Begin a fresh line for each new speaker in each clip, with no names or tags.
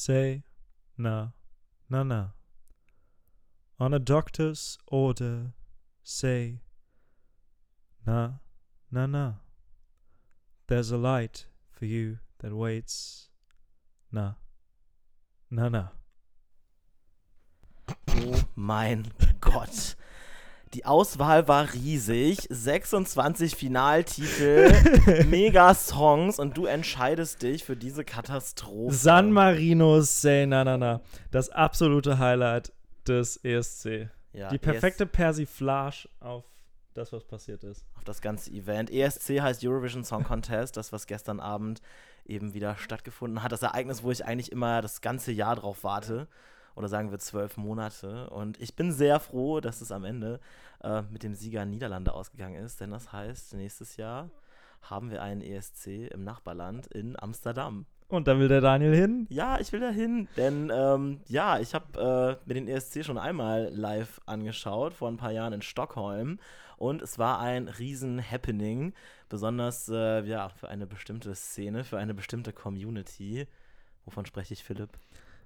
say na, na, na. On a doctor's order, say na, na, na. There's a light for you that waits. Na, na, na.
Oh mein Gott. Die Auswahl war riesig. 26 Finaltitel, Mega-Songs und du entscheidest dich für diese Katastrophe.
San Marino Say Na Na Na. Das absolute Highlight des ESC.
Ja,
Die perfekte Persiflage auf das, was passiert ist.
auf das ganze Event. ESC heißt Eurovision Song Contest, das, was gestern Abend eben wieder stattgefunden hat. Das Ereignis, wo ich eigentlich immer das ganze Jahr drauf warte. Oder sagen wir zwölf Monate. Und ich bin sehr froh, dass es am Ende äh, mit dem Sieger Niederlande ausgegangen ist. Denn das heißt, nächstes Jahr haben wir einen ESC im Nachbarland in Amsterdam.
Und da will der Daniel hin.
Ja, ich will da hin, denn ähm, ja, ich habe äh, mir den ESC schon einmal live angeschaut, vor ein paar Jahren in Stockholm. Und es war ein riesen Happening, besonders äh, ja, für eine bestimmte Szene, für eine bestimmte Community. Wovon spreche ich, Philipp?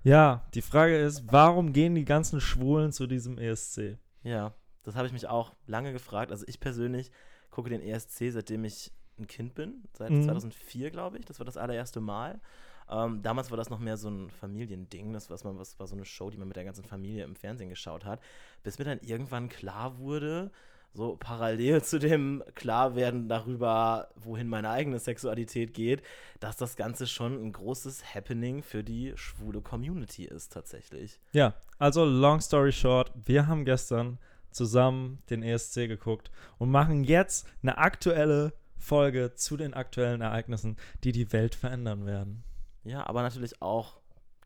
Ja, die Frage ist, warum gehen die ganzen Schwulen zu diesem ESC?
Ja, das habe ich mich auch lange gefragt. Also ich persönlich gucke den ESC, seitdem ich ein Kind bin, seit
Mhm.
2004, glaube ich. Das war das allererste Mal. Ähm, damals war das noch mehr so ein Familiending. Das, was man, was war so eine Show, die man mit der ganzen Familie im Fernsehen geschaut hat. Bis mir dann irgendwann klar wurde, so parallel zu dem Klarwerden darüber, wohin meine eigene Sexualität geht, dass das Ganze schon ein großes Happening für die schwule Community ist, tatsächlich.
Ja, also long story short, wir haben gestern zusammen den ESC geguckt und machen jetzt eine aktuelle Folge zu den aktuellen Ereignissen, die die Welt verändern werden.
Ja, aber natürlich auch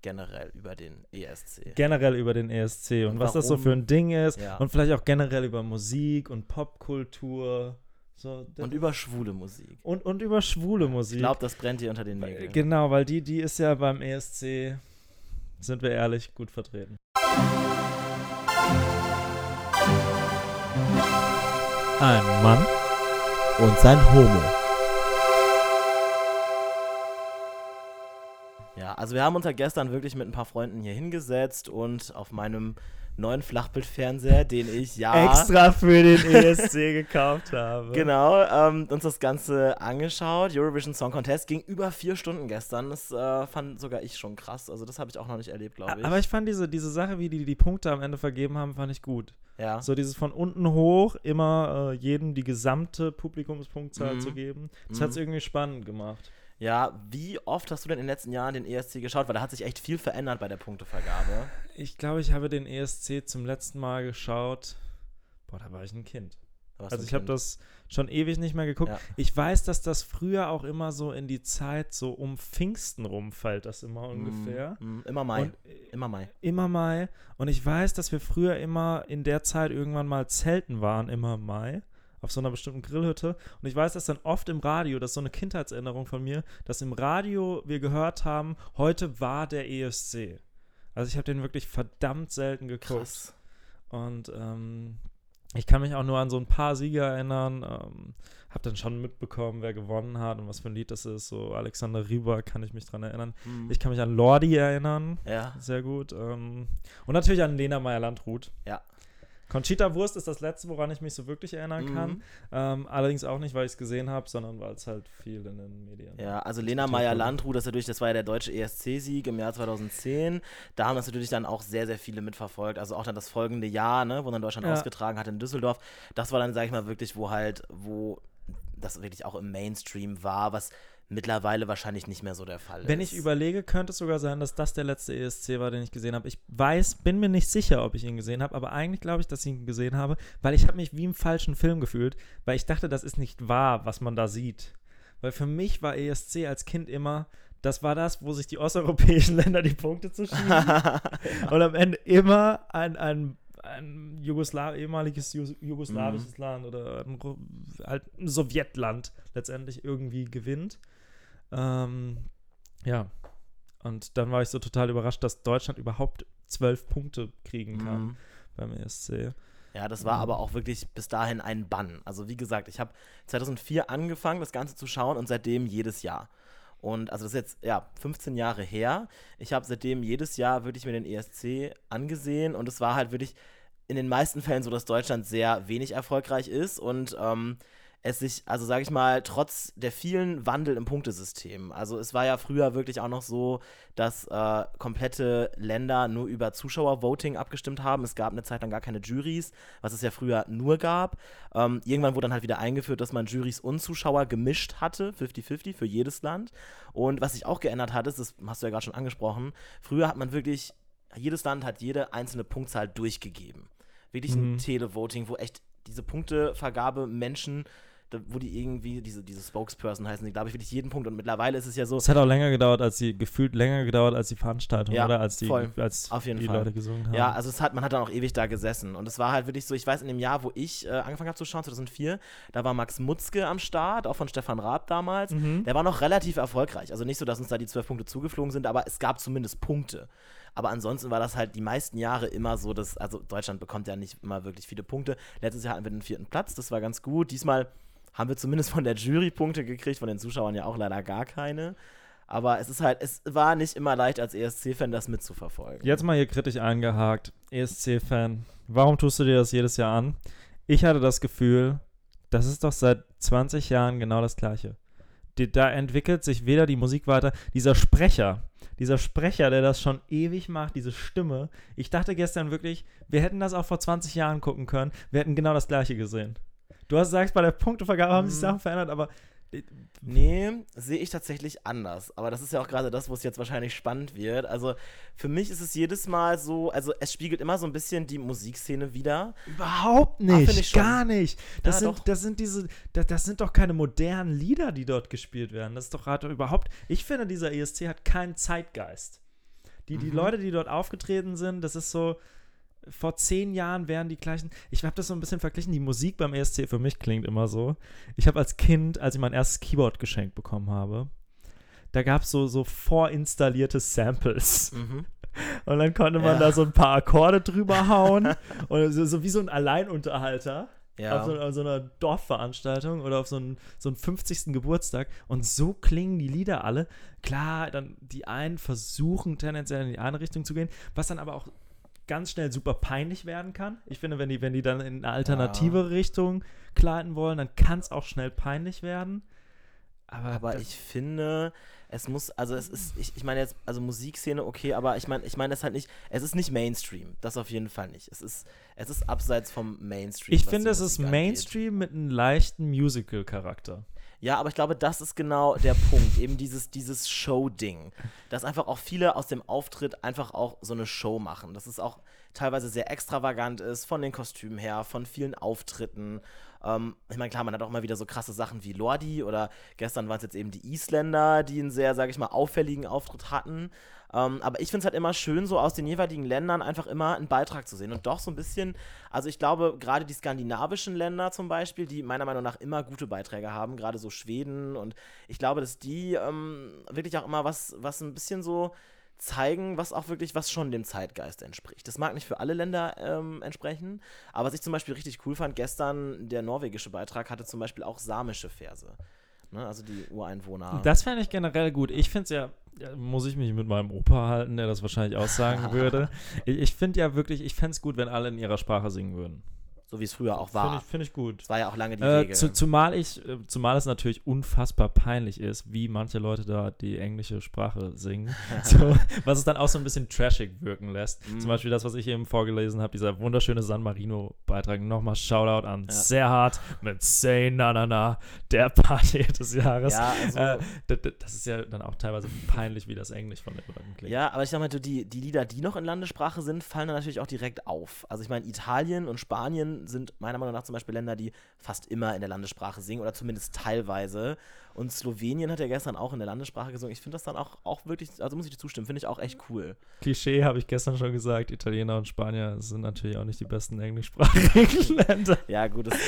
generell über den ESC.
Generell über den ESC und,
Und
was das so für ein Ding ist
Ja.
und vielleicht auch generell über Musik und Popkultur. So,
Und über schwule Musik.
und, und über schwule
Ich
Musik.
glaube, das brennt dir unter den Nägeln.
Genau, weil die, die ist ja beim ESC, sind wir ehrlich, gut vertreten. Ein Mann
Und sein Homo. Ja, also wir haben uns ja gestern wirklich mit ein paar Freunden hier hingesetzt und auf meinem neuen Flachbildfernseher, den ich ja
extra für den ESC gekauft habe.
genau ähm, uns das Ganze angeschaut. Eurovision Song Contest ging über vier Stunden gestern. Das äh, fand sogar ich schon krass. Also das habe ich auch noch nicht erlebt, glaube ich.
Aber ich fand diese, diese Sache, wie die die Punkte am Ende vergeben haben, fand ich gut.
ja.
So dieses von unten hoch immer äh, jedem die gesamte Publikumspunktzahl
Mhm.
zu geben. Das
Mhm.
hat es irgendwie spannend gemacht.
Ja, wie oft hast du denn in den letzten Jahren den ESC geschaut? Weil da hat sich echt viel verändert bei der Punktevergabe.
Ich glaube, ich habe den ESC zum letzten Mal geschaut. Boah, da war ich ein Kind. Also ich habe das schon ewig nicht mehr geguckt.
Ja.
Ich weiß, dass das früher auch immer so in die Zeit so um Pfingsten rumfällt, das immer ungefähr.
Mm, mm, immer Mai.
Und äh,
immer Mai.
immer Mai. Und ich weiß, dass wir früher immer in der Zeit irgendwann mal zelten waren, immer im Mai, auf so einer bestimmten Grillhütte. Und ich weiß, dass dann oft im Radio, das ist so eine Kindheitserinnerung von mir, dass im Radio wir gehört haben, heute war der ESC. Also ich habe den wirklich verdammt selten geguckt.
Krass.
Und ähm, ich kann mich auch nur an so ein paar Sieger erinnern. Ähm, habe dann schon mitbekommen, wer gewonnen hat und was für ein Lied das ist. So Alexander Rieber kann ich mich dran erinnern.
Mm.
Ich kann mich an Lordi erinnern.
ja,
Sehr gut. Ähm, und natürlich an Lena Meyer-Landrut.
ja.
Conchita Wurst ist das letzte, woran ich mich so wirklich erinnern kann.
Mhm.
Ähm, allerdings auch nicht, weil ich es gesehen habe, sondern weil es halt viel in den Medien
Ja, also Lena
Total
Meyer-Landrut, das, natürlich, das war ja der deutsche ESC-Sieg im Jahr 2010. Da haben das natürlich dann auch sehr, sehr viele mitverfolgt. Also auch dann das folgende Jahr, ne, wo dann Deutschland
Ja.
ausgetragen hat in Düsseldorf. Das war dann, sag ich mal, wirklich, wo halt, wo das wirklich auch im Mainstream war, was mittlerweile wahrscheinlich nicht mehr so der Fall
Wenn
ist.
ich überlege, könnte es sogar sein, dass das der letzte ESC war, den ich gesehen habe. Ich weiß, bin mir nicht sicher, ob ich ihn gesehen habe, aber eigentlich glaube ich, dass ich ihn gesehen habe, weil ich habe mich wie im falschen Film gefühlt, weil ich dachte, das ist nicht wahr, was man da sieht. Weil für mich war ESC als Kind immer, das war das, wo sich die osteuropäischen Länder die Punkte zu schieben und am Ende immer ein, ein, ein Jugoslaw ehemaliges Ju jugoslawisches Land oder ein, halt ein Sowjetland letztendlich irgendwie gewinnt. Ähm, ja. Und dann war ich so total überrascht, dass Deutschland überhaupt zwölf Punkte kriegen kann
Mhm.
beim ESC.
Ja, das war
Mhm.
aber auch wirklich bis dahin ein Bann. Also wie gesagt, ich habe 2004 angefangen, das Ganze zu schauen und seitdem jedes Jahr. Und also das ist jetzt ja 15 Jahre her. Ich habe seitdem jedes Jahr wirklich mir den ESC angesehen und es war halt wirklich in den meisten Fällen so, dass Deutschland sehr wenig erfolgreich ist und ähm, es sich, also sage ich mal, trotz der vielen Wandel im Punktesystem, also es war ja früher wirklich auch noch so, dass äh, komplette Länder nur über Zuschauervoting abgestimmt haben. Es gab eine Zeit lang gar keine Juries, was es ja früher nur gab. Ähm, irgendwann wurde dann halt wieder eingeführt, dass man Juries und Zuschauer gemischt hatte, 50-50 für jedes Land. Und was sich auch geändert hat, ist, das hast du ja gerade schon angesprochen, früher hat man wirklich, jedes Land hat jede einzelne Punktzahl durchgegeben. Wirklich
Mhm.
ein Televoting, wo echt diese Punktevergabe Menschen da, wo die irgendwie, diese, diese Spokesperson heißen, die glaube ich wirklich jeden Punkt. Und mittlerweile ist es ja so,
Es hat auch länger gedauert, als die, gefühlt länger gedauert als die Veranstaltung,
Ja,
oder? Als die,
voll.
als
Auf jeden
die
Fall.
Leute gesungen haben.
ja, also es hat, man hat dann auch ewig da gesessen. Und es war halt wirklich so, ich weiß, in dem Jahr, wo ich äh, angefangen habe zu schauen, 2004, da war Max Mutzke am Start, auch von Stefan Raab damals.
Mhm.
Der war noch relativ erfolgreich. Also nicht so, dass uns da die zwölf Punkte zugeflogen sind, aber es gab zumindest Punkte. Aber ansonsten war das halt die meisten Jahre immer so, dass, also Deutschland bekommt ja nicht immer wirklich viele Punkte. Letztes Jahr hatten wir den vierten Platz, das war ganz gut. Diesmal haben wir zumindest von der Jury Punkte gekriegt, von den Zuschauern ja auch leider gar keine. Aber es ist halt, es war nicht immer leicht als ESC-Fan das mitzuverfolgen.
Jetzt mal hier kritisch eingehakt. ESC-Fan, warum tust du dir das jedes Jahr an? Ich hatte das Gefühl, das ist doch seit 20 Jahren genau das Gleiche. Die, da entwickelt sich weder die Musik weiter, dieser Sprecher, dieser Sprecher, der das schon ewig macht, diese Stimme. Ich dachte gestern wirklich, wir hätten das auch vor 20 Jahren gucken können. Wir hätten genau das Gleiche gesehen. Du hast gesagt, bei der Punktevergabe haben sich
Mhm.
Sachen verändert, aber
Nee, sehe ich tatsächlich anders. Aber das ist ja auch gerade das, wo es jetzt wahrscheinlich spannend wird. Also für mich ist es jedes Mal so, also es spiegelt immer so ein bisschen die Musikszene wieder.
Überhaupt
Ah,
nicht,
schon.
gar nicht. Das,
Ja,
sind,
doch.
das sind diese, das, das sind doch keine modernen Lieder, die dort gespielt werden. Das ist doch gerade überhaupt. Ich finde, dieser ESC hat keinen Zeitgeist. Die, die
Mhm.
Leute, die dort aufgetreten sind, das ist so. Vor zehn Jahren wären die gleichen. Ich habe das so ein bisschen verglichen. Die Musik beim ESC für mich klingt immer so. Ich habe als Kind, als ich mein erstes Keyboard geschenkt bekommen habe, da gab es so, so vorinstallierte Samples.
Mhm.
Und dann konnte man
Ja.
da so ein paar Akkorde drüber hauen. und so, so wie so ein Alleinunterhalter
Ja.
auf, so, auf so einer Dorfveranstaltung oder auf so einen, so einen 50. Geburtstag. Und so klingen die Lieder alle. Klar, dann die einen versuchen tendenziell in die eine Richtung zu gehen, was dann aber auch ganz schnell super peinlich werden kann. Ich finde, wenn die, wenn die dann in eine alternative Richtung gleiten wollen, dann kann es auch schnell peinlich werden. Aber,
Aber ich finde, es muss, also es ist, ich, ich meine jetzt, also Musikszene, okay, aber ich meine, ich meine es halt nicht, es ist nicht Mainstream, das auf jeden Fall nicht. Es ist, es ist abseits vom Mainstream.
ich finde, es ist
Musik angeht.
Mainstream mit einem leichten Musical-Charakter.
Ja, aber ich glaube, das ist genau der Punkt, eben dieses, dieses Show-Ding. Dass einfach auch viele aus dem Auftritt einfach auch so eine Show machen. Dass es auch teilweise sehr extravagant ist, von den Kostümen her, von vielen Auftritten. Ähm, ich meine, klar, man hat auch mal wieder so krasse Sachen wie Lordi oder gestern waren es jetzt eben die Isländer, die einen sehr, sage ich mal, auffälligen Auftritt hatten. Ähm, aber ich finde es halt immer schön, so aus den jeweiligen Ländern einfach immer einen Beitrag zu sehen. Und doch so ein bisschen, also ich glaube, gerade die skandinavischen Länder zum Beispiel, die meiner Meinung nach immer gute Beiträge haben, gerade so Schweden. Und ich glaube, dass die ähm, wirklich auch immer was, was ein bisschen so zeigen, was auch wirklich, was schon dem Zeitgeist entspricht. Das mag nicht für alle Länder ähm, entsprechen, aber was ich zum Beispiel richtig cool fand, gestern der norwegische Beitrag hatte zum Beispiel auch samische Verse. Ne? Also die Ureinwohner.
Das fände ich generell gut. Ich finde es ja, ja, muss ich mich mit meinem Opa halten, der das wahrscheinlich auch sagen würde. Ich, ich finde ja wirklich, ich fände es gut, wenn alle in ihrer Sprache singen würden.
So wie es früher auch
Finde
war.
ich, find ich gut.
Das war ja auch lange die
Äh,
Regel.
zu, zumal ich, äh, zumal es natürlich unfassbar peinlich ist, wie manche Leute da die englische Sprache singen. so, was es dann auch so ein bisschen trashig wirken lässt.
Mhm.
Zum Beispiel das, was ich eben vorgelesen habe, dieser wunderschöne San Marino-Beitrag. Nochmal Shoutout an
Ja.
sehr hart mit Say Na Na Na, der Party des Jahres.
ja, also,
Äh, d- d- das ist ja dann auch teilweise peinlich, wie das Englisch von den Leuten klingt.
ja, aber ich sag mal, die, die Lieder, die noch in Landessprache sind, fallen dann natürlich auch direkt auf. Also ich meine, Italien und Spanien sind meiner Meinung nach zum Beispiel Länder, die fast immer in der Landessprache singen oder zumindest teilweise. Und Slowenien hat ja gestern auch in der Landessprache gesungen. Ich finde das dann auch, auch wirklich, also muss ich dir zustimmen, finde ich auch echt cool.
Klischee habe ich gestern schon gesagt, Italiener und Spanier sind natürlich auch nicht die besten englischsprachigen Länder.
Ja, gut, das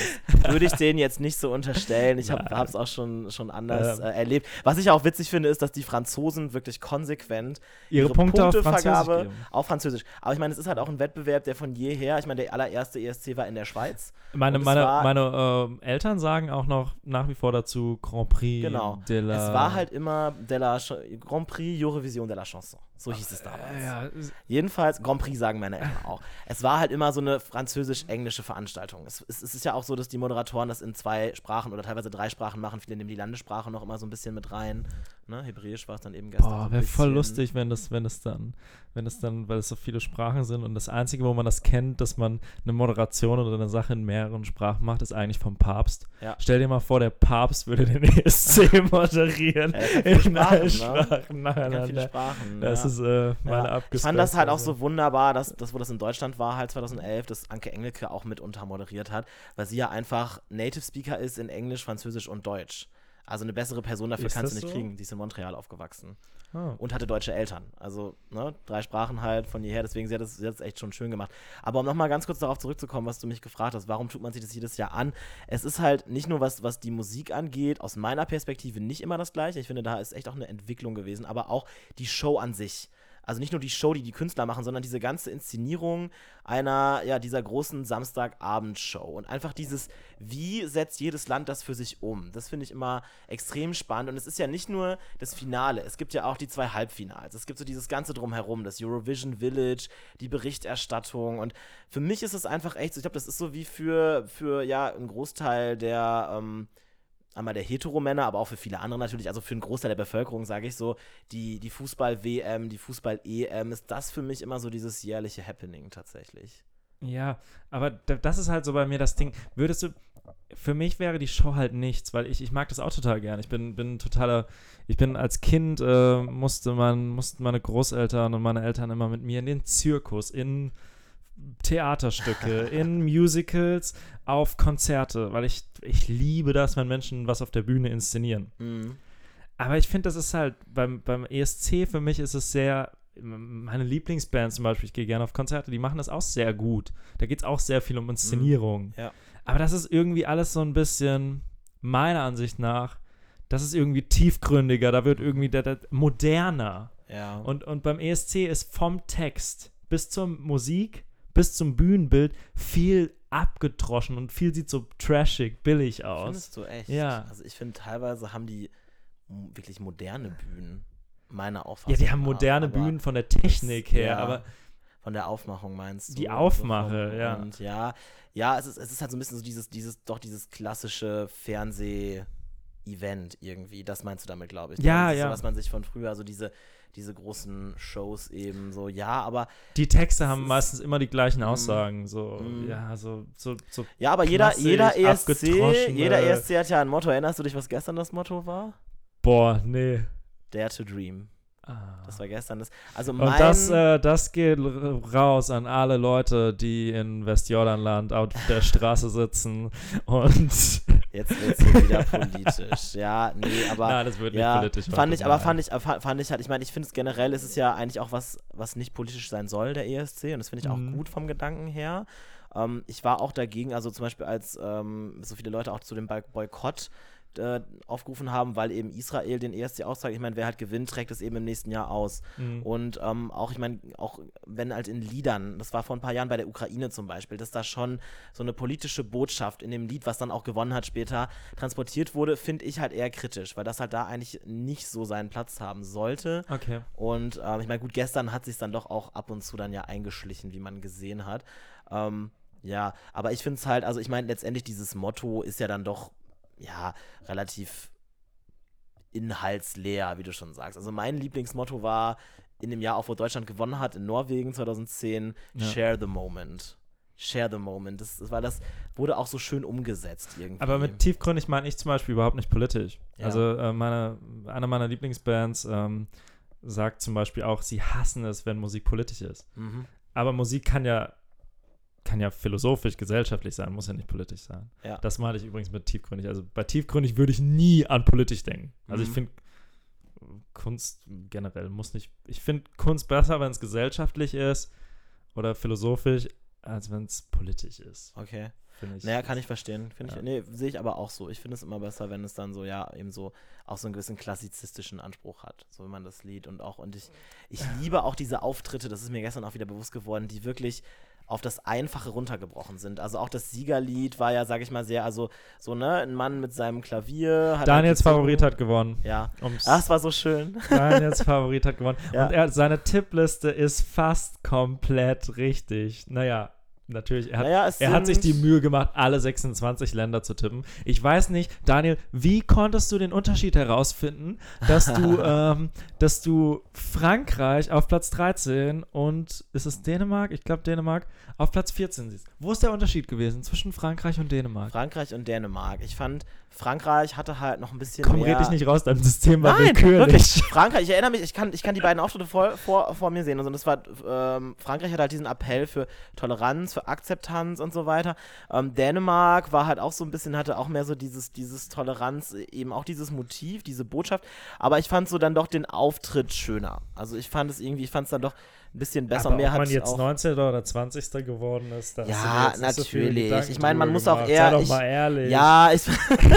würde ich denen jetzt nicht so unterstellen. Ich habe es auch schon, schon anders
Ähm.
äh, erlebt. Was ich auch witzig finde, ist, dass die Franzosen wirklich konsequent
Ihre, Punkte auf Französisch geben.
auf Französisch. Aber ich meine, es ist halt auch ein Wettbewerb, der von jeher, ich meine, der allererste ESC war in der Schweiz.
Meine, meine, meine ähm, Eltern sagen auch noch nach wie vor dazu Grand Prix Prix
Genau.
de la...
Es war halt immer de la Ch Grand Prix Eurovision de la Chanson. So hieß es damals.
Ja,
Jedenfalls, Grand Prix sagen meine Eltern auch. Es war halt immer so eine französisch-englische Veranstaltung. Es, es, es ist ja auch so, dass die Moderatoren das in zwei Sprachen oder teilweise drei Sprachen machen. Viele nehmen die Landessprache noch immer so ein bisschen mit rein. Ne? Hebräisch war es dann eben gestern.
Boah, wäre voll lustig, wenn das, wenn es dann, wenn es dann, weil es so viele Sprachen sind und das Einzige, wo man das kennt, dass man eine Moderation oder eine Sache in mehreren Sprachen macht, ist eigentlich vom Papst.
Ja.
Stell dir mal vor, der Papst würde den ESC moderieren
Ja,
in allen
Sprachen, ne?
Sprachen
Ganz viele
nacheinander.
Sprachen.
Das
ja.
ist äh, meine
Ja. Ich fand das halt auch so wunderbar, dass das, wo das in Deutschland war, halt 2011, dass Anke Engelke auch mit untermoderiert hat, weil sie ja einfach Native Speaker ist in Englisch, Französisch und Deutsch. Also eine bessere Person dafür
Ist
kannst du nicht
so?
kriegen. Die ist in Montreal aufgewachsen
Oh.
und hatte deutsche Eltern. Also ne, drei Sprachen halt von jeher, deswegen sie hat es echt schon schön gemacht. Aber um nochmal ganz kurz darauf zurückzukommen, was du mich gefragt hast, warum tut man sich das jedes Jahr an? Es ist halt nicht nur was, was die Musik angeht, aus meiner Perspektive nicht immer das Gleiche. Ich finde, da ist echt auch eine Entwicklung gewesen, aber auch die Show an sich. Also nicht nur die Show, die die Künstler machen, sondern diese ganze Inszenierung einer, ja, dieser großen Samstagabendshow. Und einfach dieses, wie setzt jedes Land das für sich um? Das finde ich immer extrem spannend. Und es ist ja nicht nur das Finale, es gibt ja auch die zwei Halbfinals. Es gibt so dieses Ganze drumherum, das Eurovision Village, die Berichterstattung. Und für mich ist es einfach echt so, ich glaube, das ist so wie für, für ja, einen Großteil der, ähm, einmal der Heteromänner, aber auch für viele andere natürlich, also für einen Großteil der Bevölkerung, sage ich so, die, die Fußball-WM, die Fußball-EM, ist das für mich immer so dieses jährliche Happening tatsächlich.
Ja, aber da- das ist halt so bei mir das Ding. Würdest du, für mich wäre die Show halt nichts, weil ich, ich mag das auch total gern. Ich bin, bin totaler, ich bin als Kind, äh, musste man, mussten meine Großeltern und meine Eltern immer mit mir in den Zirkus, in Theaterstücke, in Musicals, auf Konzerte, weil ich, ich liebe das, wenn Menschen was auf der Bühne inszenieren.
Mhm.
Aber ich finde, das ist halt beim, beim ESC für mich ist es sehr. Meine Lieblingsband zum Beispiel, ich gehe gerne auf Konzerte, die machen das auch sehr gut. Da geht es auch sehr viel um Inszenierung.
ja.
Aber das ist irgendwie alles so ein bisschen, meiner Ansicht nach, das ist irgendwie tiefgründiger, da wird irgendwie der, der, moderner.
Ja.
Und, und beim ESC ist vom Text bis zur Musik, bis zum Bühnenbild viel abgedroschen und viel sieht so trashig, billig aus.
Findest du echt?
Ja.
Also ich finde, teilweise haben die wirklich moderne Bühnen, meiner Auffassung
Ja, die haben moderne
aber
Bühnen von der Technik her,
ja,
aber
Von der Aufmachung meinst du?
Die Aufmache,
vom-
ja.
Und ja, ja, es ist, es ist halt so ein bisschen so dieses, dieses, doch dieses klassische Fernseh-Event irgendwie. Das meinst du damit, glaube ich.
Ja,
das ist
ja.
So, was man sich von früher, also diese, diese großen Shows eben so, ja, aber
die Texte haben
ist-
meistens immer die gleichen
Mm.
Aussagen. So,
Mm.
ja, so, so, so.
ja, aber jeder, jeder ESC, jeder ESC hat ja ein Motto. Erinnerst du dich, was gestern das Motto war?
Boah, nee.
Dare to Dream.
Ah.
Das war gestern das. Also
Und
mein,
das, äh, das geht raus an alle Leute, die in Westjordanland auf der Straße sitzen und.
Jetzt wird es wieder politisch. Ja, nee, aber
Nein, das wird
ja,
nicht politisch.
fand ich, aber fand ich, fa- fand ich halt, ich meine, ich finde es generell ist es ja eigentlich auch was, was nicht politisch sein soll, der ESC, und das finde ich auch
Mhm.
gut vom Gedanken her. Ähm, ich war auch dagegen, also zum Beispiel als ähm, so viele Leute auch zu dem Boy- Boykott äh, aufgerufen haben, weil eben Israel den ESC austragt. Ich meine, wer halt gewinnt, trägt es eben im nächsten Jahr aus.
Mhm.
Und ähm, auch, ich meine, auch wenn halt in Liedern, das war vor ein paar Jahren bei der Ukraine zum Beispiel, dass da schon so eine politische Botschaft in dem Lied, was dann auch gewonnen hat später, transportiert wurde, finde ich halt eher kritisch, weil das halt da eigentlich nicht so seinen Platz haben sollte.
Okay.
Und ähm, ich meine, gut, gestern hat sich dann doch auch ab und zu dann ja eingeschlichen, wie man gesehen hat. Ähm, ja, aber ich finde es halt, also ich meine, letztendlich dieses Motto ist ja dann doch, ja, relativ inhaltsleer, wie du schon sagst. Also mein Lieblingsmotto war in dem Jahr auch, wo Deutschland gewonnen hat, in Norwegen 2010,
Ja.
Share the Moment. Share the Moment. Das, das war das, wurde auch so schön umgesetzt irgendwie.
Aber mit tiefgründig meine ich zum Beispiel überhaupt nicht politisch.
Ja.
Also äh, meine, eine meiner Lieblingsbands ähm, sagt zum Beispiel auch, sie hassen es, wenn Musik politisch ist.
mhm.
Aber Musik kann ja, kann ja philosophisch, gesellschaftlich sein, muss ja nicht politisch sein.
Ja.
Das meine ich übrigens mit tiefgründig. Also bei tiefgründig würde ich nie an politisch denken. Also ich
Mhm.
finde Kunst generell muss nicht. Ich finde Kunst besser, wenn es gesellschaftlich ist oder philosophisch, als wenn es politisch ist.
Okay.
Ich.
Naja, kann ich verstehen.
Ja.
ich, nee, sehe ich aber auch so. Ich finde es immer besser, wenn es dann so, ja, eben so auch so einen gewissen klassizistischen Anspruch hat. So wenn man das Lied und auch, und ich, ich liebe auch diese Auftritte, das ist mir gestern auch wieder bewusst geworden, die wirklich auf das Einfache runtergebrochen sind. Also auch das Siegerlied war ja, sag ich mal, sehr, also so, ne, ein Mann mit seinem Klavier. Hat
Daniels Favorit hat gewonnen.
Ja.
Um's
Das war so schön.
Daniels Favorit hat gewonnen.
Ja.
Und er, seine Tippliste ist fast komplett richtig. Naja, natürlich, er hat,
Naja,
er hat sich die Mühe gemacht, alle 26 Länder zu tippen. Ich weiß nicht, Daniel, wie konntest du den Unterschied herausfinden, dass du, ähm, dass du Frankreich auf Platz 13 und ist es Dänemark? Ich glaube Dänemark auf Platz 14 siehst. Wo ist der Unterschied gewesen zwischen Frankreich und Dänemark?
Frankreich und Dänemark. Ich fand, Frankreich hatte halt noch ein bisschen
Komm,
mehr.
red dich nicht raus, dein System war
Nein,
willkürlich.
wirklich. Frankreich, ich erinnere mich, ich kann, ich kann die beiden Auftritte vor, vor, vor mir sehen. Und das war, ähm, Frankreich hat halt diesen Appell für Toleranz, für Akzeptanz und so weiter. Ähm, Dänemark war halt auch so ein bisschen, hatte auch mehr so dieses, dieses Toleranz, eben auch dieses Motiv, diese Botschaft. Aber ich fand so dann doch den Auftritt schöner. Also ich fand es irgendwie, ich fand es dann doch ein bisschen besser.
Aber
mehr
ob man jetzt
auch
19. oder 20. geworden ist, da
Ja,
so
natürlich.
Gedanken
ich meine, man muss auch eher.
Sei doch
ich,
mal ehrlich.
Ja, ich,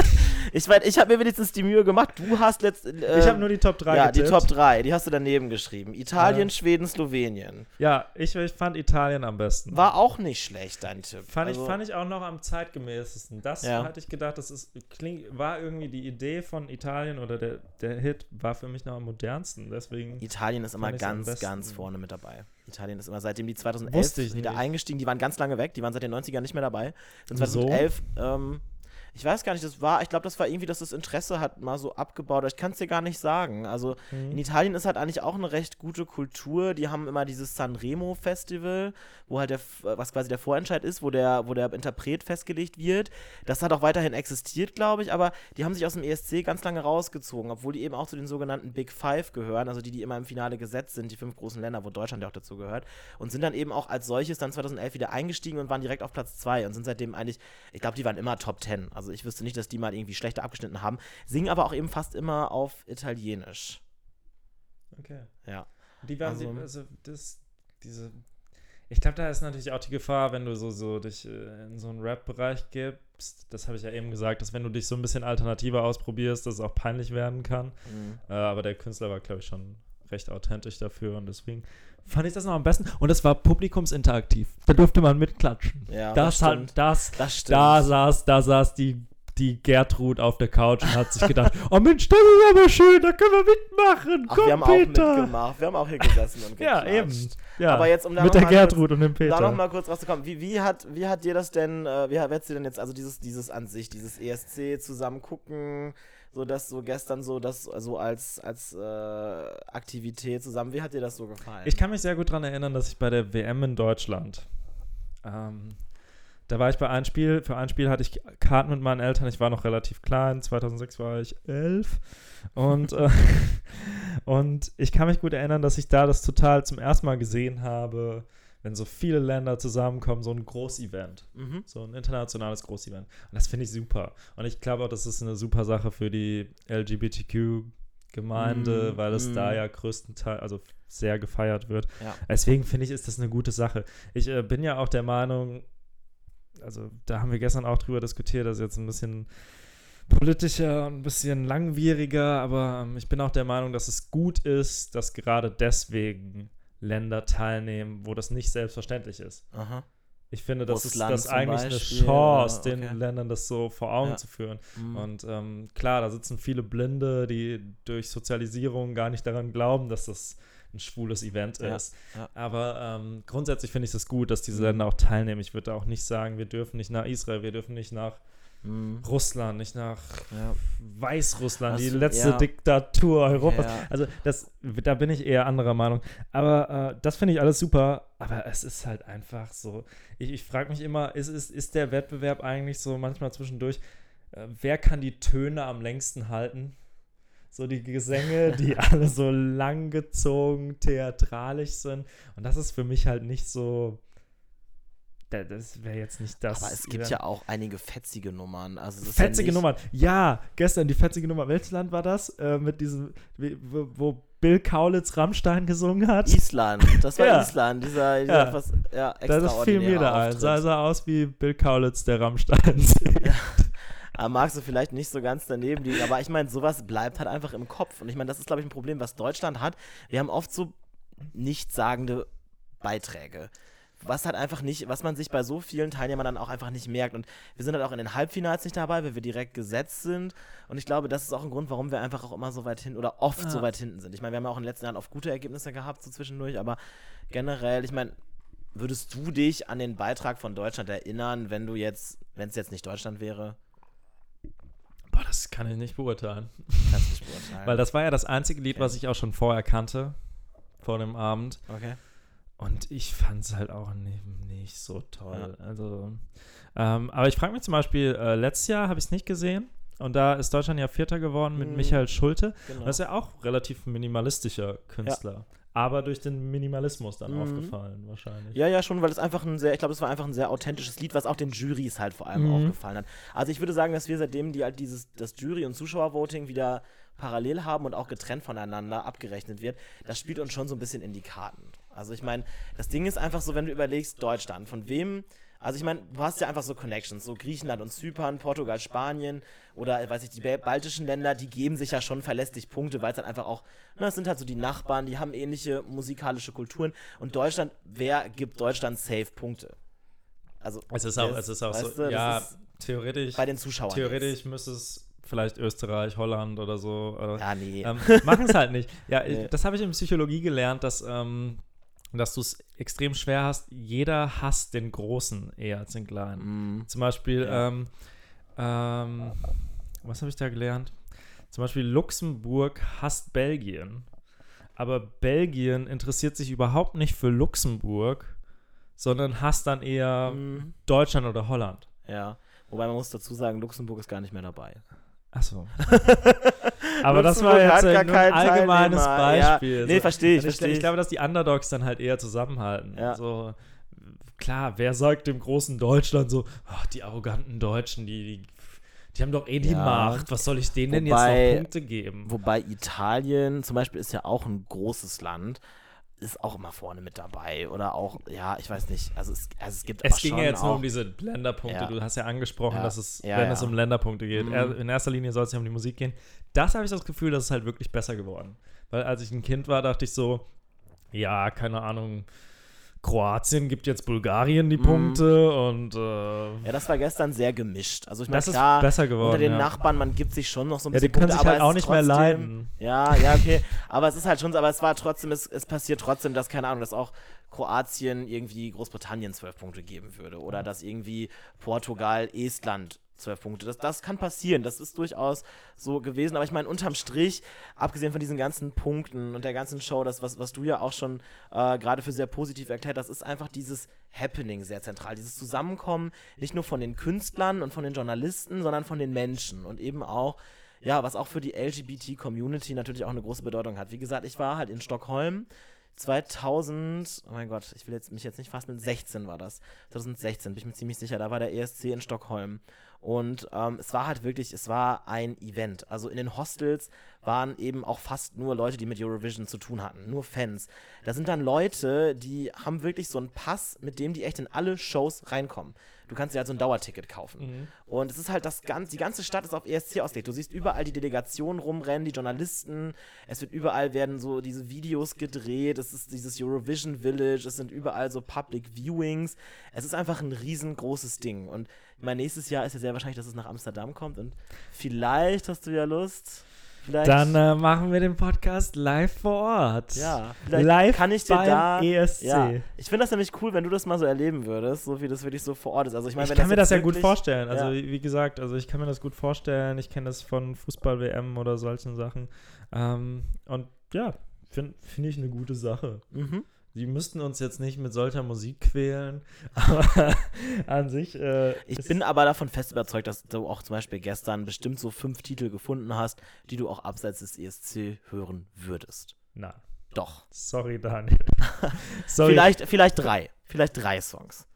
ich meine, ich habe mir wenigstens die Mühe gemacht. Du hast letzt. Äh,
ich habe nur die Top 3
Ja,
getippt.
die Top 3, die hast du daneben geschrieben. Italien,
Ja.
Schweden, Slowenien.
Ja, ich, ich fand Italien am besten.
War auch nicht schlecht, dein Tipp.
Fand,
Also,
ich, fand ich auch noch am zeitgemäßesten. Das
Ja.
hatte ich gedacht, das ist, kling, war irgendwie die Idee von Italien oder der, der Hit war für mich noch am modernsten. Deswegen.
Italien ist immer ganz, ganz vorne mit dabei. Italien ist immer seitdem die 2011
Wusste ich
wieder
nicht.
eingestiegen, die waren ganz lange weg, die waren seit den 90ern nicht mehr dabei.
Wieso?
2011, ähm, ich weiß gar nicht, das war, ich glaube, das war irgendwie, dass das Interesse hat mal so abgebaut. Ich kann es dir gar nicht sagen. Also
Mhm.
in Italien ist halt eigentlich auch eine recht gute Kultur. Die haben immer dieses Sanremo Festival, wo halt der, was quasi der Vorentscheid ist, wo der, wo der Interpret festgelegt wird. Das hat auch weiterhin existiert, glaube ich, aber die haben sich aus dem ESC ganz lange rausgezogen, obwohl die eben auch zu den sogenannten Big Five gehören, also die, die immer im Finale gesetzt sind, die fünf großen Länder, wo Deutschland ja auch dazu gehört, und sind dann eben auch als solches dann 2011 wieder eingestiegen und waren direkt auf Platz zwei und sind seitdem eigentlich, ich glaube, die waren immer Top 10. Also ich wüsste nicht, dass die mal irgendwie schlechter abgeschnitten haben, singen aber auch eben fast immer auf Italienisch.
Okay.
Ja.
Die waren
Also-
die, also das, diese. Ich glaube, da ist natürlich auch die Gefahr, wenn du so, so dich äh, in so einen Rap-Bereich gibst. Das habe ich ja eben gesagt, dass wenn du dich so ein bisschen alternativer ausprobierst, dass es auch peinlich werden kann.
Mhm.
Äh, aber der Künstler war, glaube ich, schon recht authentisch dafür und deswegen fand ich das noch am besten. Und es war publikumsinteraktiv. Da durfte man mitklatschen.
Ja,
das,
das
hat,
stimmt.
das,
Das stimmt.
da saß, da saß die, die Gertrud auf der Couch und hat sich gedacht, oh Mensch, das ist aber schön, da können wir mitmachen.
Ach,
Komm,
wir haben auch
Peter.
mitgemacht. Wir haben auch hier gesessen und
Ja, eben.
geklatscht.
Ja,
Aber jetzt, um da
mit
noch
der
mal kurz-
Gertrud und dem
Um da noch
Peter.
mal kurz rauszukommen, wie, wie, hat, wie hat dir das denn, äh, wie hat hat's dir denn jetzt, also dieses, dieses an sich, dieses ESC zusammen gucken, so das so gestern so, das so als, als äh, Aktivität zusammen, wie hat dir das so gefallen?
Ich kann mich sehr gut daran erinnern, dass ich bei der WM in Deutschland, ähm, da war ich bei einem Spiel, für ein Spiel hatte ich Karten mit meinen Eltern, ich war noch relativ klein, 2006 war ich elf. Und, äh, und ich kann mich gut erinnern, dass ich da das total zum ersten Mal gesehen habe, wenn so viele Länder zusammenkommen, so ein Großevent.
mhm.
So ein internationales Großevent. Und das finde ich super. Und ich glaube auch, das ist eine super Sache für die LGBTQ-Gemeinde,
Mm,
weil es
mm.
da ja größtenteils, also sehr gefeiert wird.
Ja.
Deswegen finde ich, ist das eine gute Sache. Ich äh, bin ja auch der Meinung, also da haben wir gestern auch drüber diskutiert, das ist jetzt ein bisschen politischer und ein bisschen langwieriger, aber ähm, ich bin auch der Meinung, dass es gut ist, dass gerade deswegen Länder teilnehmen, wo das nicht selbstverständlich ist.
Aha.
Ich finde, das ist
Russland
das
zum
eigentlich
Beispiel,
eine Chance,
oder?
den
Okay.
Ländern das so vor Augen
Ja.
zu führen.
Mhm.
Und ähm, klar, da sitzen viele Blinde, die durch Sozialisierung gar nicht daran glauben, dass das ein schwules Event
Ja,
ist.
ja.
Aber ähm, grundsätzlich finde ich es gut, dass diese
Mhm.
Länder auch teilnehmen. Ich würde auch nicht sagen, wir dürfen nicht nach Israel, wir dürfen nicht nach
Mhm.
Russland, nicht nach
Ja.
Weißrussland, die
Also,
letzte
ja.
Diktatur Europas.
Ja.
Also das, da bin ich eher anderer Meinung. Aber äh, das finde ich alles super. Aber es ist halt einfach so. Ich, ich frage mich immer, ist, ist, ist der Wettbewerb eigentlich so manchmal zwischendurch, äh, wer kann die Töne am längsten halten? So die Gesänge, die alle so langgezogen, theatralisch sind. Und das ist für mich halt nicht so. Da- Das wäre jetzt nicht das.
Aber es gibt ja auch einige fetzige Nummern. Also ja
Fetzige
nicht-
Nummern. Ja, gestern die fetzige Nummer. Welches Land war das? Äh, mit diesem, wo, wo Bill Kaulitz Rammstein gesungen hat.
Island. Das war
Ja.
Island. Dieser, dieser
Ja.
was, ja,
das fiel mir da ein. Sah, sah aus wie Bill Kaulitz, der Rammstein singt.
Da magst du vielleicht nicht so ganz daneben liegen, aber ich meine, sowas bleibt halt einfach im Kopf. Und ich meine, das ist, glaube ich, ein Problem, was Deutschland hat. Wir haben oft so nichtssagende Beiträge. Was halt einfach nicht, was man sich bei so vielen Teilnehmern dann auch einfach nicht merkt. Und wir sind halt auch in den Halbfinals nicht dabei, weil wir direkt gesetzt sind. Und ich glaube, das ist auch ein Grund, warum wir einfach auch immer so weit hinten oder oft
Ja.
so weit hinten sind. Ich meine, wir haben ja auch in den letzten Jahren oft gute Ergebnisse gehabt, so zwischendurch, aber generell, ich meine, würdest du dich an den Beitrag von Deutschland erinnern, wenn du jetzt, wenn es jetzt nicht Deutschland wäre?
Boah, das kann ich nicht beurteilen.
Kannst nicht beurteilen.
Weil das war ja das einzige Lied,
Okay.
was ich auch schon vorher kannte, vor dem Abend.
okay.
Und ich fand es halt auch nicht, so toll. Also, ähm, aber ich frage mich zum Beispiel, äh, letztes Jahr habe ich es nicht gesehen. Und da ist Deutschland ja Vierter geworden mit
Mhm.
Michael Schulte.
Genau.
Das ist ja auch relativ minimalistischer Künstler. Aber durch den Minimalismus dann
Mhm.
aufgefallen, wahrscheinlich.
Ja, ja, schon, weil es einfach ein sehr, ich glaube, es war einfach ein sehr authentisches Lied, was auch den Jurys halt vor allem
Mhm.
aufgefallen hat. Also ich würde sagen, dass wir seitdem die halt dieses, das Jury- und Zuschauervoting wieder parallel haben und auch getrennt voneinander abgerechnet wird, das spielt uns schon so ein bisschen in die Karten. Also ich meine, das Ding ist einfach so, wenn du überlegst, Deutschland, von wem, also ich meine, du hast ja einfach so Connections, so Griechenland und Zypern, Portugal, Spanien oder, äh, weiß ich, die ba- baltischen Länder, die geben sich ja schon verlässlich Punkte, weil es dann einfach auch, na, das sind halt so die Nachbarn, die haben ähnliche musikalische Kulturen und Deutschland, wer gibt Deutschland safe Punkte? Also,
Es ist auch, es ist auch so,
du,
ja, theoretisch,
bei den Zuschauern.
theoretisch müsste es vielleicht Österreich, Holland oder so. Äh.
Ja, nee.
ähm, machen es halt nicht. Ja, ich,
Nee.
das habe ich in Psychologie gelernt, dass, ähm, dass du es extrem schwer hast. Jeder hasst den Großen eher als den Kleinen.
Mm,
Zum Beispiel,
Ja.
ähm, ähm, was habe ich da gelernt? Zum Beispiel Luxemburg hasst Belgien. Aber Belgien interessiert sich überhaupt nicht für Luxemburg, sondern hasst dann eher
mm,
Deutschland oder Holland.
ja. Wobei man muss dazu sagen, Luxemburg ist gar nicht mehr dabei.
Achso. Aber das war jetzt ein allgemeines
Teilnehmer. Ja,
Beispiel.
nee, verstehe ich, verstehe
ich
ich.
glaube, dass die Underdogs dann halt eher zusammenhalten.
Ja.
So, klar, wer sagt dem großen Deutschland so, ach, die arroganten Deutschen, die, die, die haben doch eh die
Ja.
Macht, was soll ich denen denn
Wobei-
jetzt noch Punkte geben?
Wobei Italien zum Beispiel ist ja auch ein großes Land, ist auch immer vorne mit dabei. Oder auch, ja, ich weiß nicht. Also es, also es gibt
Es ging ja jetzt nur
auch,
um diese Länderpunkte.
Ja.
Du hast ja angesprochen,
Ja.
dass es,
Ja,
wenn es um Länderpunkte geht,
Mhm.
in erster Linie soll es ja um die Musik gehen. Das habe ich das Gefühl, das ist halt wirklich besser geworden. Weil als ich ein Kind war, dachte ich so, ja, keine Ahnung, Kroatien gibt jetzt Bulgarien die
Mhm.
Punkte und äh,
Ja, das war gestern sehr gemischt. Also ich meine,
das ist
klar,
besser geworden.
unter den
ja.
Nachbarn, man gibt sich schon noch so ein
ja, die
bisschen
können
Punkte,
sich halt
aber
auch nicht
ist
mehr
trotzdem-
leiden.
Ja, ja, okay. Aber es ist halt schon, so- aber es war trotzdem, es, es passiert trotzdem, dass, keine Ahnung, dass auch Kroatien irgendwie Großbritannien zwölf Punkte geben würde. Oder dass irgendwie Portugal, Estland zwölf Punkte. Das, das kann passieren. Das ist durchaus so gewesen. Aber ich meine, unterm Strich, abgesehen von diesen ganzen Punkten und der ganzen Show, das, was, was du ja auch schon äh, gerade für sehr positiv erklärt hast, ist einfach dieses Happening sehr zentral. Dieses Zusammenkommen nicht nur von den Künstlern und von den Journalisten, sondern von den Menschen. Und eben auch ja, was auch für die LGBT-Community natürlich auch eine große Bedeutung hat. Wie gesagt, ich war halt in Stockholm 2000, oh mein Gott, ich will jetzt, mich jetzt nicht mit 16 war das. 2016 bin ich mir ziemlich sicher, da war der ESC in Stockholm. Und ähm, es war halt wirklich, es war ein Event. Also in den Hostels waren eben auch fast nur Leute, die mit Eurovision zu tun hatten, nur Fans. Da sind dann Leute, die haben wirklich so einen Pass, mit dem die echt in alle Shows reinkommen. Du kannst dir halt so ein Dauerticket kaufen.
Mhm.
Und es ist halt das ganze, die ganze Stadt ist auf ESC ausgelegt. Du siehst überall die Delegationen rumrennen, die Journalisten. Es wird überall werden so diese Videos gedreht. Es ist dieses Eurovision Village. Es sind überall so Public Viewings. Es ist einfach ein riesengroßes Ding. Und mein nächstes Jahr ist ja sehr wahrscheinlich, dass es nach Amsterdam kommt. Und vielleicht hast du ja Lust. Vielleicht,
Dann äh, machen wir den Podcast live vor Ort.
ja,
live
kann ich dir
beim
da.
ESC.
Ja, ich finde das nämlich cool, wenn du das mal so erleben würdest, so wie das wirklich so vor Ort ist. Also ich meine,
Ich kann mir das ja gut vorstellen. Also,
Ja.
wie gesagt, also ich kann mir das gut vorstellen. Ich kenne das von Fußball-WM oder solchen Sachen. Ähm, und ja, finde find ich eine gute Sache.
Mhm.
Die müssten uns jetzt nicht mit solcher Musik quälen, aber an sich. Äh,
Ich bin aber davon fest überzeugt, dass du auch zum Beispiel gestern bestimmt so fünf Titel gefunden hast, die du auch abseits des ESC hören würdest.
Na,
Doch.
sorry, Daniel. sorry,
Vielleicht, vielleicht drei. Vielleicht drei Songs.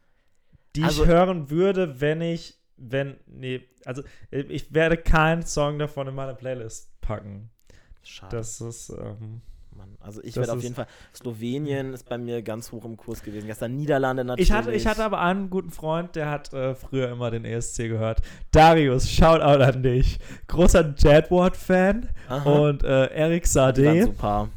die
also-
ich hören würde, wenn ich. Wenn. Nee, also äh, ich werde keinen Song davon in meine Playlist packen.
Schade.
Das ist. Ähm,
Mann. Also ich werde auf jeden Fall. Slowenien ist bei mir ganz hoch im Kurs gewesen. Gestern Niederlande natürlich.
Ich hatte, ich hatte aber einen guten Freund, der hat äh, früher immer den ESC gehört. Darius, Shoutout an dich. Großer Jedward-Fan
Aha.
und äh, Eric Sade.
super.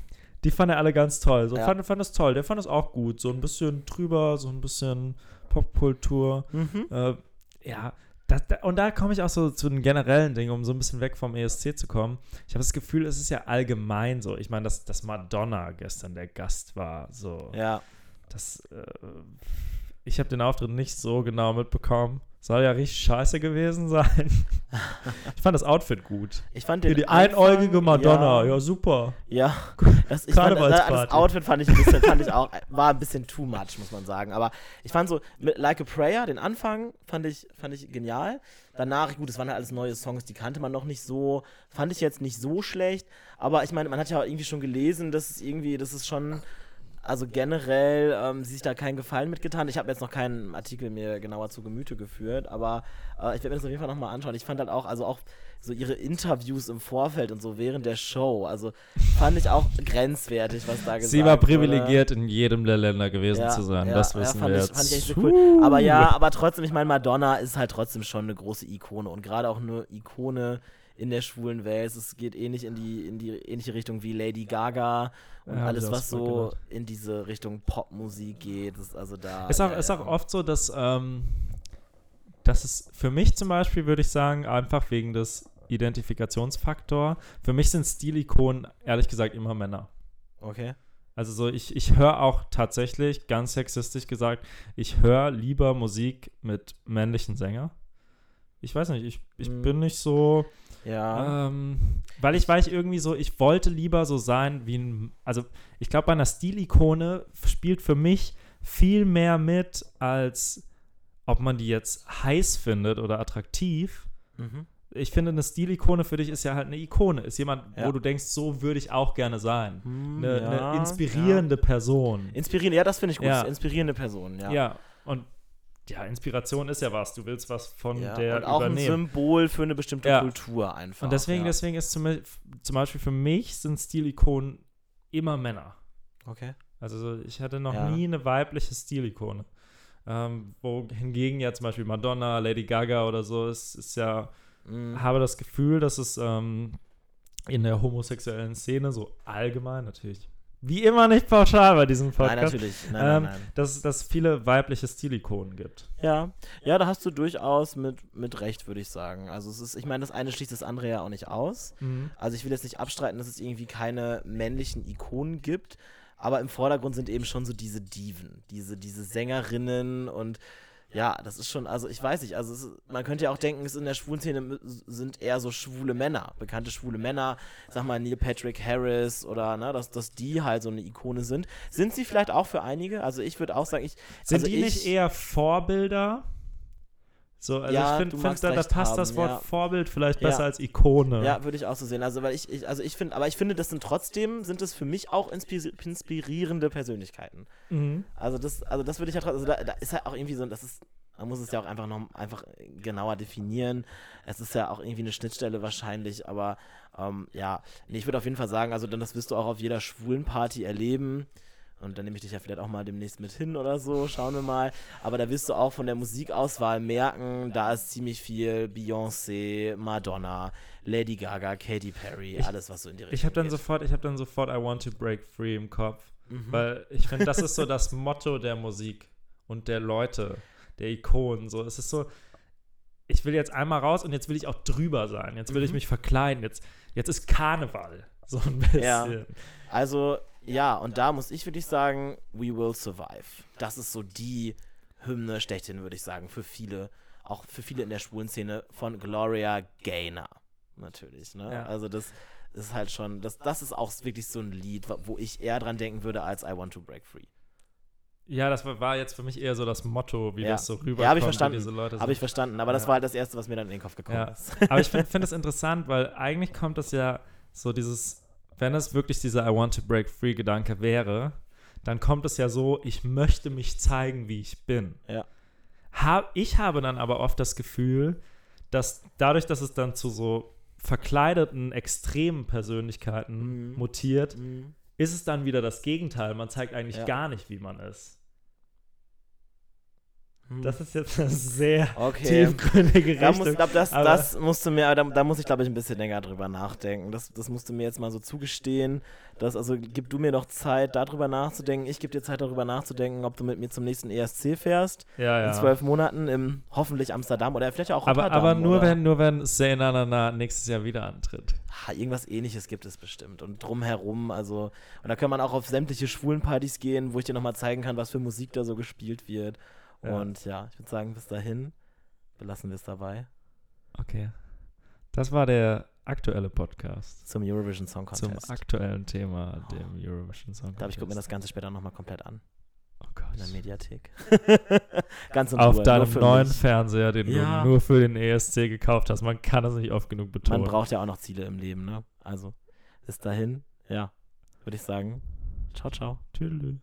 Die fand er alle ganz toll. So
Ja.
fand, fand es toll. Der fand es auch gut. So ein bisschen drüber, so ein bisschen Popkultur.
Mhm.
Äh, ja, das, da, und da komme ich auch so zu den generellen Dingen, um so ein bisschen weg vom ESC zu kommen. Ich habe das Gefühl, es ist ja allgemein so. Ich meine, dass, dass Madonna gestern der Gast war, so.
Ja.
Das, äh, ich habe den Auftritt nicht so genau mitbekommen. Soll ja richtig scheiße gewesen sein. ich fand das Outfit gut.
Ich fand
Hier
den
die einäugige
Anfang-
Madonna, ja,
Ja,
super.
ja. Das, ich fand, das, das Outfit fand ich ein bisschen, fand ich auch, war ein bisschen too much, muss man sagen. Aber ich fand so, mit Like a Prayer, den Anfang fand ich, fand ich genial. Danach, gut, es waren halt alles neue Songs, die kannte man noch nicht so. Fand ich jetzt nicht so schlecht. Aber ich meine, man hat ja auch irgendwie schon gelesen, dass es irgendwie, das ist schon, also generell, ähm, sie sich da keinen Gefallen mitgetan. Ich habe jetzt noch keinen Artikel mir genauer zu Gemüte geführt, aber äh, ich werde mir das auf jeden Fall nochmal anschauen. Ich fand halt auch, also auch so ihre Interviews im Vorfeld und so während der Show, also fand ich auch grenzwertig, was da gesagt
Sie war
wurde.
privilegiert, in jedem der Länder gewesen zu sein. das wissen
fand
wir
ich,
jetzt.
Fand ich echt so cool. Aber ja, aber trotzdem, ich meine, Madonna ist halt trotzdem schon eine große Ikone und gerade auch eine Ikone in der schwulen Welt. Es geht ähnlich in die, in die ähnliche Richtung wie Lady Gaga und
Ja,
alles, was so
gedacht.
in diese Richtung Popmusik geht. Das, also da.
Ist auch,
ja,
ist auch oft so, dass, ähm, dass es für mich zum Beispiel, würde ich sagen, einfach wegen des Identifikationsfaktor, für mich sind Stilikonen ehrlich gesagt immer Männer.
Okay.
Also so, ich, ich höre auch tatsächlich, ganz sexistisch gesagt, ich höre lieber Musik mit männlichen Sänger. Ich weiß nicht, ich, ich
Hm.
bin nicht so,
Ja.
ähm, weil ich, weil ich irgendwie so, ich wollte lieber so sein wie ein, also ich glaube, bei einer Stilikone spielt für mich viel mehr mit, als ob man die jetzt heiß findet oder attraktiv.
Mhm.
Ich finde, eine Stilikone für dich ist ja halt eine Ikone, ist jemand,
Ja.
wo du denkst, so würde ich auch gerne sein.
Hm,
Eine,
ja,
eine inspirierende Person.
Ja. Inspirierende, ja, das finde ich gut. Inspirierende Person, ja.
Ja. und ja, Inspiration ist ja was. Du willst was von
Ja,
der
und auch ein
übernehmen.
Symbol für eine bestimmte
Ja.
Kultur einfach.
Und deswegen,
ja.
deswegen ist zum, zum Beispiel für mich sind Stilikonen immer Männer.
Okay.
Also so, ich hatte noch nie eine weibliche Stilikone. Ähm, wohingegen ja zum Beispiel Madonna, Lady Gaga oder so ist, ist ja,
Mhm.
habe das Gefühl, dass es ähm, in der homosexuellen Szene so allgemein natürlich, wie immer nicht pauschal bei diesem
Nein,
Podcast,
natürlich. Nein,
ähm,
nein, nein.
dass dass es viele weibliche Stilikonen gibt.
Ja, ja, da hast du durchaus mit, mit Recht, würde ich sagen. Also es ist, ich meine, das eine schließt das andere ja auch nicht aus. Also ich will jetzt nicht abstreiten, dass es irgendwie keine männlichen Ikonen gibt, aber im Vordergrund sind eben schon so diese Diven, diese, diese Sängerinnen und ja, das ist schon, also ich weiß nicht, also es man könnte ja auch denken, es in der schwulen Szene sind eher so schwule Männer, bekannte schwule Männer, sag mal Neil Patrick Harris oder, ne, dass, dass die halt so eine Ikone sind. Sind sie vielleicht auch für einige? Also ich würde auch sagen, ich.
Sind
also
die
ich,
nicht eher Vorbilder? So, also
Ja,
ich finde, find, da, da passt
haben,
das Wort
ja.
Vorbild vielleicht
Ja.
besser als Ikone.
Ja, würde ich auch so sehen. Also, weil ich, ich also ich finde, aber ich finde, das sind trotzdem, sind es für mich auch inspiri inspirierende Persönlichkeiten.
Mhm.
Also das, also das würde ich ja trotzdem, also da, da ist halt auch irgendwie so, das ist, man muss es ja auch einfach noch einfach genauer definieren. Es ist ja auch irgendwie eine Schnittstelle wahrscheinlich, aber ähm, ja, nee, ich würde auf jeden Fall sagen, also dann das wirst du auch auf jeder schwulen Party erleben. Und dann nehme ich dich ja vielleicht auch mal demnächst mit hin oder so, schauen wir mal. Aber da wirst du auch von der Musikauswahl merken, da ist ziemlich viel Beyoncé, Madonna, Lady Gaga, Katy Perry,
Ich-
alles, was so in die Richtung
Ich habe dann
geht.
sofort, ich habe dann sofort I want to break free im Kopf,
Mhm.
weil ich finde, das ist so das Motto der Musik und der Leute, der Ikonen. So, es ist so, ich will jetzt einmal raus und jetzt will ich auch drüber sein. Jetzt will ich
Mhm.
mich verkleiden. Jetzt, jetzt ist Karneval. So ein bisschen.
Ja. Also, ja, und da muss ich wirklich sagen, We Will Survive. Das ist so die Hymne schlechthin, würde ich sagen, für viele, auch für viele in der schwulen Szene von Gloria Gaynor. Natürlich, ne?
Ja.
Also das ist halt schon, das, das ist auch wirklich so ein Lied, wo ich eher dran denken würde als I Want to Break Free.
Ja, das war, jetzt für mich eher so das Motto, wie
Ja.
das so rüberkommt.
Ja, hab ich verstanden.
Diese Leute
Habe ich verstanden, aber das
Ja.
war halt das Erste, was mir dann in den Kopf gekommen ist.
Aber ich finde find es interessant, weil eigentlich kommt es ja so dieses, wenn es wirklich dieser I want to break free Gedanke wäre, dann kommt es ja so, ich möchte mich zeigen, wie ich bin.
Ja.
Ha ich habe dann aber oft das Gefühl, dass dadurch, dass es dann zu so verkleideten, extremen Persönlichkeiten
Mhm.
mutiert,
Mhm.
ist es dann wieder das Gegenteil. Man zeigt eigentlich
Ja.
gar nicht, wie man ist. Das ist jetzt eine sehr
Okay.
tiefgründige
Da
Richtung.
muss, glaub, das,
aber-
das musst du mir, da, da muss ich glaube ich ein bisschen länger drüber nachdenken. Das, das musst du mir jetzt mal so zugestehen. Das, also gib du mir doch Zeit, darüber nachzudenken. Ich gebe dir Zeit, darüber nachzudenken, ob du mit mir zum nächsten ESC fährst.
ja, ja.
In zwölf Monaten im hoffentlich Amsterdam oder vielleicht auch
aber,
Rotterdam.
aber nur
oder,
wenn, nur wenn Say Na Na Na nächstes Jahr wieder antritt.
Ha, irgendwas ähnliches gibt es bestimmt. Und drumherum, also, und da kann man auch auf sämtliche schwulen Partys gehen, wo ich dir nochmal zeigen kann, was für Musik da so gespielt wird.
Ja.
Und ja, ich würde sagen, bis dahin belassen wir es dabei.
Okay. Das war der aktuelle Podcast
Zum Eurovision Song
zum
Contest.
aktuellen Thema, dem Eurovision Song
Ich glaube, ich gucke mir das
Contest.
Ganze später nochmal komplett an.
Oh
In der
Gott.
Mediathek. Ganz in
Auf
Ruhe,
deinem neuen
mich.
Fernseher, den
Ja.
du nur für den ESC gekauft hast. Man kann es nicht oft genug betonen.
Man braucht ja auch noch Ziele im Leben, ne? Also, bis dahin, ja, würde ich sagen. Ciao, ciao.
Tschüss.